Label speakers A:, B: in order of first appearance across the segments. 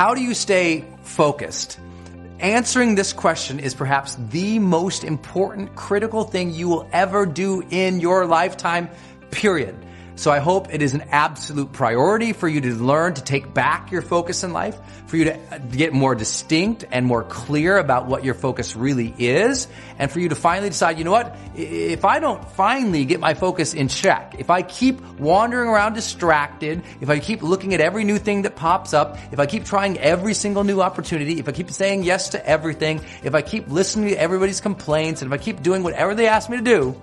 A: How do you stay focused? Answering this question is perhaps the most important critical thing you will ever do in your lifetime, period. So I hope it is an absolute priority for you to learn to take back your focus in life, for you to uh, get more distinct and more clear about what your focus really is, and for you to finally decide, you know what? If I don't finally get my focus in check, if I keep wandering around distracted, if I keep looking at every new thing that pops up, if I keep trying every single new opportunity, if I keep saying yes to everything, if I keep listening to everybody's complaints, and if I keep doing whatever they ask me to do,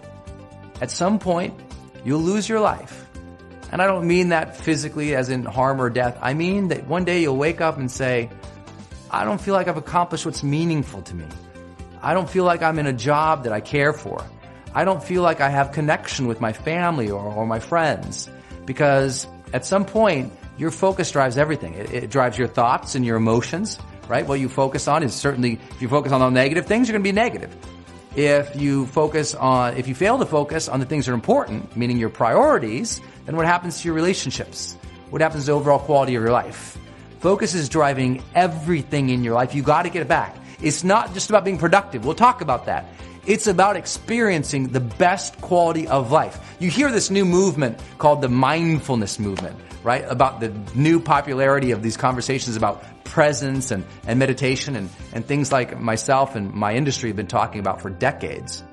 A: at some point, you'll lose your life and I don't mean that physically as in harm or death. I mean that one day you'll wake up and say, I don't feel like I've accomplished what's meaningful to me. I don't feel like I'm in a job that I care for. I don't feel like I have connection with my family or, or my friends because at some point your focus drives everything. It, it drives your thoughts and your emotions, right? What you focus on is certainly, if you focus on the negative things, you're going to be negative. If you focus on, if you fail to focus on the things that are important, meaning your priorities, then what happens to your relationships? What happens to the overall quality of your life? Focus is driving everything in your life. You got to get it back. It's not just about being productive. We'll talk about that. It's about experiencing the best quality of life. You hear this new movement called the mindfulness movement, right? About the new popularity of these conversations about presence and, and meditation and, and things like myself and my industry have been talking about for decades.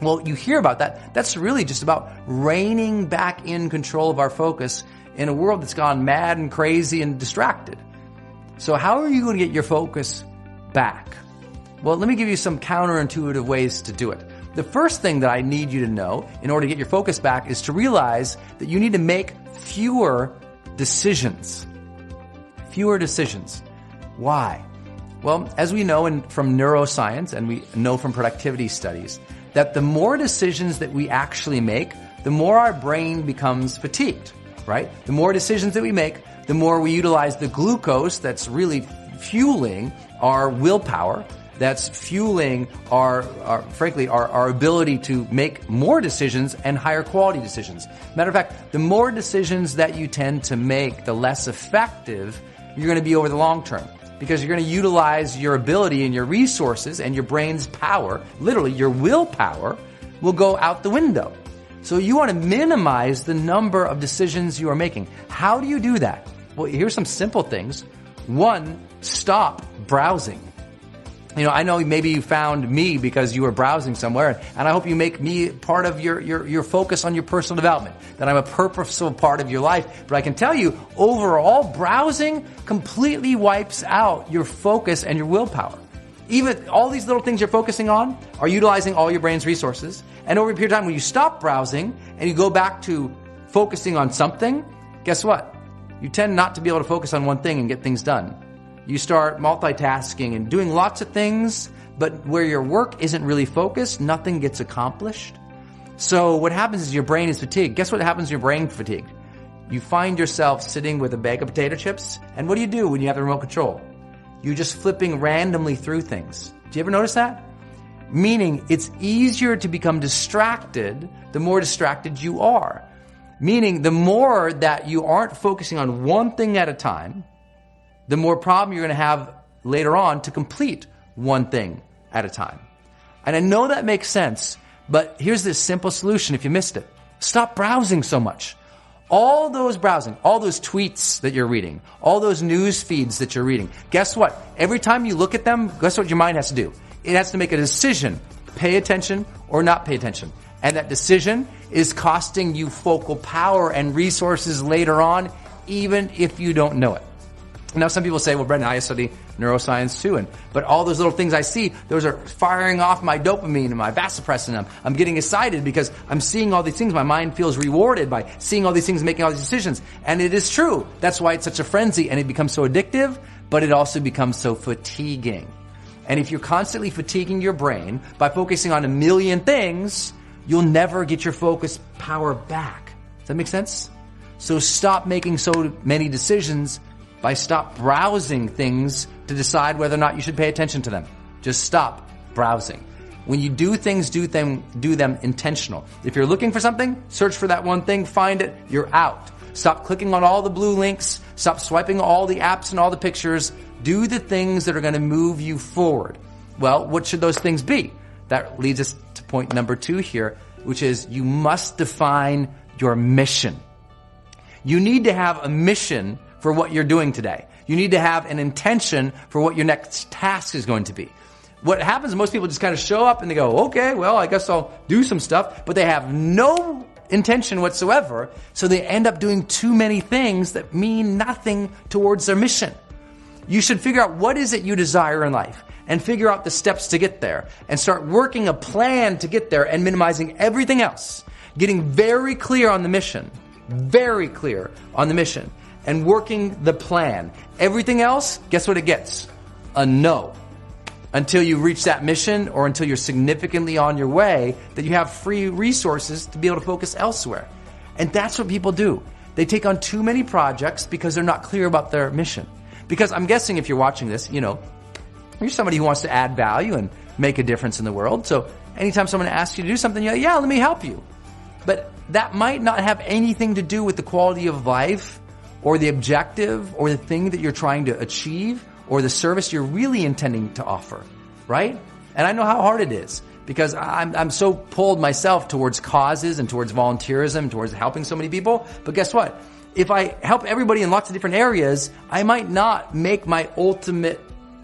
A: Well, you hear about that. That's really just about reining back in control of our focus in a world that's gone mad and crazy and distracted. So how are you going to get your focus back? Well, let me give you some counterintuitive ways to do it. The first thing that I need you to know in order to get your focus back is to realize that you need to make fewer decisions. Fewer decisions. Why? Well, as we know in, from neuroscience and we know from productivity studies, that the more decisions that we actually make, the more our brain becomes fatigued, right? The more decisions that we make, the more we utilize the glucose that's really fueling our willpower, that's fueling our, our frankly, our, our ability to make more decisions and higher quality decisions. Matter of fact, the more decisions that you tend to make, the less effective you're going to be over the long term because you're going to utilize your ability and your resources and your brain's power, literally your willpower, will go out the window. So you want to minimize the number of decisions you are making. How do you do that? Well, here's some simple things. One, stop browsing. You know, I know maybe you found me because you were browsing somewhere, and I hope you make me part of your, your, your focus on your personal development, that I'm a purposeful part of your life. But I can tell you, overall, browsing completely wipes out your focus and your willpower. Even all these little things you're focusing on are utilizing all your brain's resources. And over a period of time, when you stop browsing and you go back to focusing on something, guess what? You tend not to be able to focus on one thing and get things done you start multitasking and doing lots of things, but where your work isn't really focused, nothing gets accomplished. So what happens is your brain is fatigued. Guess what happens your brain fatigued? You find yourself sitting with a bag of potato chips, and what do you do when you have the remote control? You're just flipping randomly through things. Do you ever notice that? Meaning it's easier to become distracted the more distracted you are. Meaning the more that you aren't focusing on one thing at a time, the more problem you're going to have later on to complete one thing at a time. And I know that makes sense, but here's this simple solution if you missed it. Stop browsing so much. All those browsing, all those tweets that you're reading, all those news feeds that you're reading, guess what? Every time you look at them, guess what your mind has to do? It has to make a decision. Pay attention or not pay attention. And that decision is costing you focal power and resources later on, even if you don't know it. Now, some people say, well, Brendon, I study neuroscience too, and, but all those little things I see, those are firing off my dopamine and my vasopressin. I'm, I'm getting excited because I'm seeing all these things. My mind feels rewarded by seeing all these things, making all these decisions. And it is true. That's why it's such a frenzy and it becomes so addictive, but it also becomes so fatiguing. And if you're constantly fatiguing your brain by focusing on a million things, you'll never get your focus power back. Does that make sense? So stop making so many decisions by stop browsing things to decide whether or not you should pay attention to them. Just stop browsing. When you do things, do them, do them intentional. If you're looking for something, search for that one thing, find it, you're out. Stop clicking on all the blue links. Stop swiping all the apps and all the pictures. Do the things that are going to move you forward. Well, what should those things be? That leads us to point number two here, which is you must define your mission. You need to have a mission for what you're doing today. You need to have an intention for what your next task is going to be. What happens, most people just kind of show up and they go, okay, well, I guess I'll do some stuff, but they have no intention whatsoever. So they end up doing too many things that mean nothing towards their mission. You should figure out what is it you desire in life and figure out the steps to get there and start working a plan to get there and minimizing everything else. Getting very clear on the mission, very clear on the mission and working the plan. Everything else, guess what it gets? A no until you reach that mission or until you're significantly on your way that you have free resources to be able to focus elsewhere. And that's what people do. They take on too many projects because they're not clear about their mission. Because I'm guessing if you're watching this, you know, you're somebody who wants to add value and make a difference in the world. So anytime someone asks you to do something, you're like, yeah, let me help you. But that might not have anything to do with the quality of life or the objective or the thing that you're trying to achieve or the service you're really intending to offer, right? And I know how hard it is because I'm, I'm so pulled myself towards causes and towards volunteerism, towards helping so many people. But guess what? If I help everybody in lots of different areas, I might not make my ultimate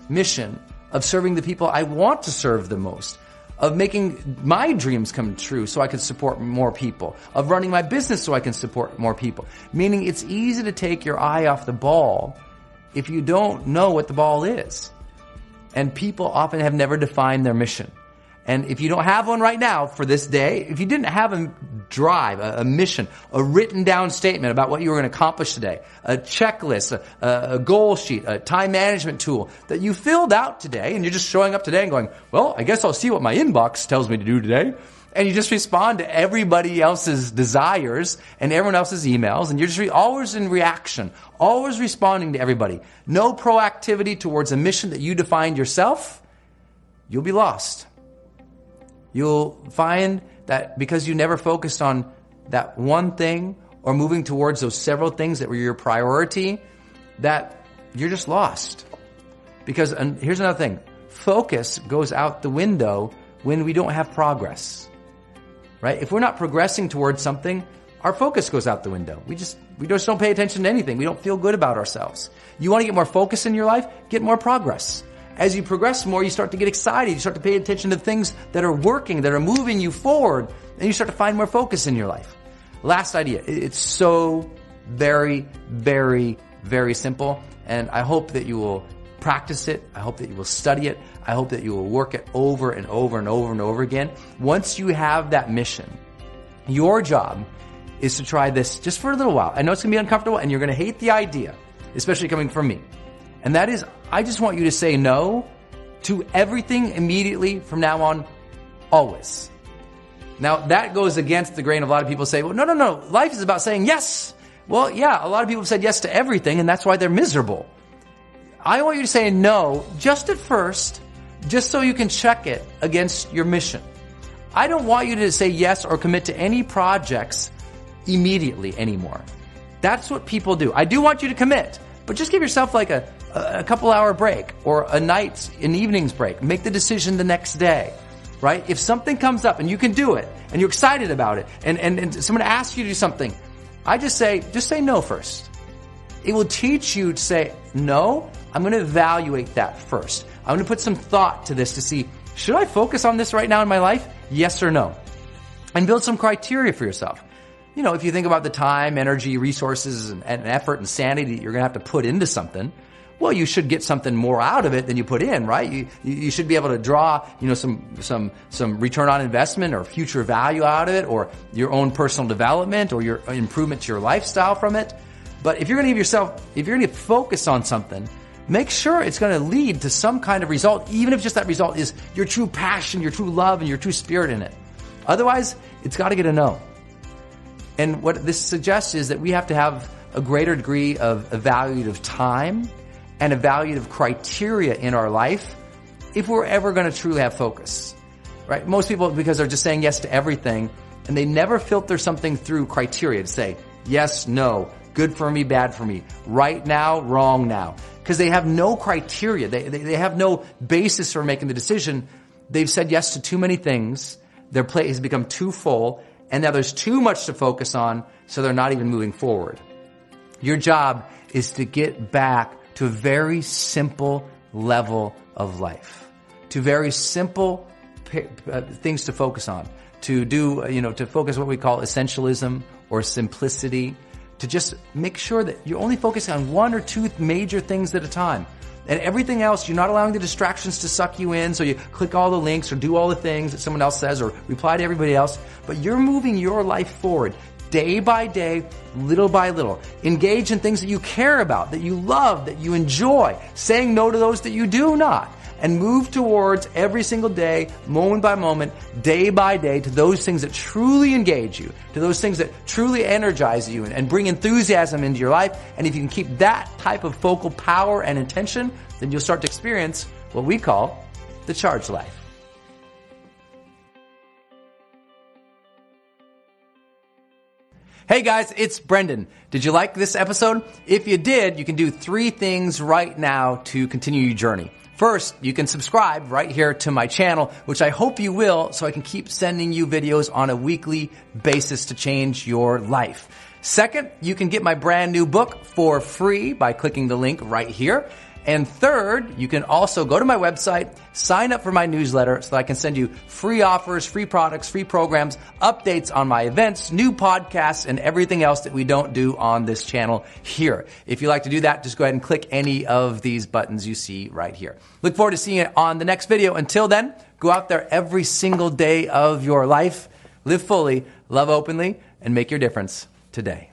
A: mission of serving the people I want to serve the most of making my dreams come true so I can support more people, of running my business so I can support more people. Meaning it's easy to take your eye off the ball if you don't know what the ball is. And people often have never defined their mission. And if you don't have one right now for this day, if you didn't have a drive, a, a mission, a written down statement about what you were going to accomplish today, a checklist, a, a, goal sheet, a time management tool that you filled out today, and you're just showing up today and going, well, I guess I'll see what my inbox tells me to do today and you just respond to everybody else's desires and everyone else's emails, and you're just re- always in reaction, always responding to everybody. No proactivity towards a mission that you defined yourself, you'll be lost. You'll find that because you never focused on that one thing or moving towards those several things that were your priority, that you're just lost. Because and here's another thing focus goes out the window when we don't have progress right? If we're not progressing towards something, our focus goes out the window. We just, we just don't pay attention to anything. We don't feel good about ourselves. You want to get more focus in your life? Get more progress. As you progress more, you start to get excited. You start to pay attention to things that are working, that are moving you forward, and you start to find more focus in your life. Last idea. It's so very, very, very simple. And I hope that you will practice it. I hope that you will study it. I hope that you will work it over and over and over and over again. Once you have that mission, your job is to try this just for a little while. I know it's going to be uncomfortable and you're going to hate the idea, especially coming from me. And that is, I just want you to say no to everything immediately from now on, always. Now, that goes against the grain a lot of people say, well, no, no, no. Life is about saying yes. Well, yeah, a lot of people have said yes to everything and that's why they're miserable. I want you to say no just at first, just so you can check it against your mission. I don't want you to say yes or commit to any projects immediately anymore. That's what people do. I do want you to commit, but just give yourself like a, a couple hour break or a night, an evening's break. Make the decision the next day, right? If something comes up and you can do it and you're excited about it and, and, and someone asks you to do something, I just say, just say no first. It will teach you to say no I'm going to evaluate that first. I'm going to put some thought to this to see, should I focus on this right now in my life? Yes or no? And build some criteria for yourself. You know, if you think about the time, energy, resources, and, and effort and sanity that you're going to have to put into something, well, you should get something more out of it than you put in, right? You, you should be able to draw, you know, some, some, some return on investment or future value out of it or your own personal development or your improvement to your lifestyle from it. But if you're going to give yourself, if you're going to focus on something, make sure it's going to lead to some kind of result, even if just that result is your true passion, your true love, and your true spirit in it. Otherwise, it's got to get a no. And what this suggests is that we have to have a greater degree of evaluative time and evaluative criteria in our life if we're ever going to truly have focus. Right? Most people, because they're just saying yes to everything, and they never filter something through criteria to say, yes, no, good for me, bad for me, right now, wrong now. Because they have no criteria. They, they, they have no basis for making the decision. They've said yes to too many things. Their plate has become too full and now there's too much to focus on, so they're not even moving forward. Your job is to get back to a very simple level of life, to very simple uh, things to focus on, to do, uh, you know, to focus what we call essentialism or simplicity, to just make sure that you're only focusing on one or two major things at a time. And everything else, you're not allowing the distractions to suck you in. So you click all the links or do all the things that someone else says or reply to everybody else. But you're moving your life forward day by day, little by little. Engage in things that you care about, that you love, that you enjoy, saying no to those that you do not and move towards every single day, moment by moment, day by day, to those things that truly engage you, to those things that truly energize you and, bring enthusiasm into your life. And if you can keep that type of focal power and intention, then you'll start to experience what we call the charged life. Hey guys, it's Brendon. Did you like this episode? If you did, you can do three things right now to continue your journey. First, you can subscribe right here to my channel, which I hope you will so I can keep sending you videos on a weekly basis to change your life. Second, you can get my brand new book for free by clicking the link right here. And third, you can also go to my website, sign up for my newsletter so that I can send you free offers, free products, free programs, updates on my events, new podcasts, and everything else that we don't do on this channel here. If you like to do that, just go ahead and click any of these buttons you see right here. Look forward to seeing you on the next video. Until then, go out there every single day of your life, live fully, love openly, and make your difference today.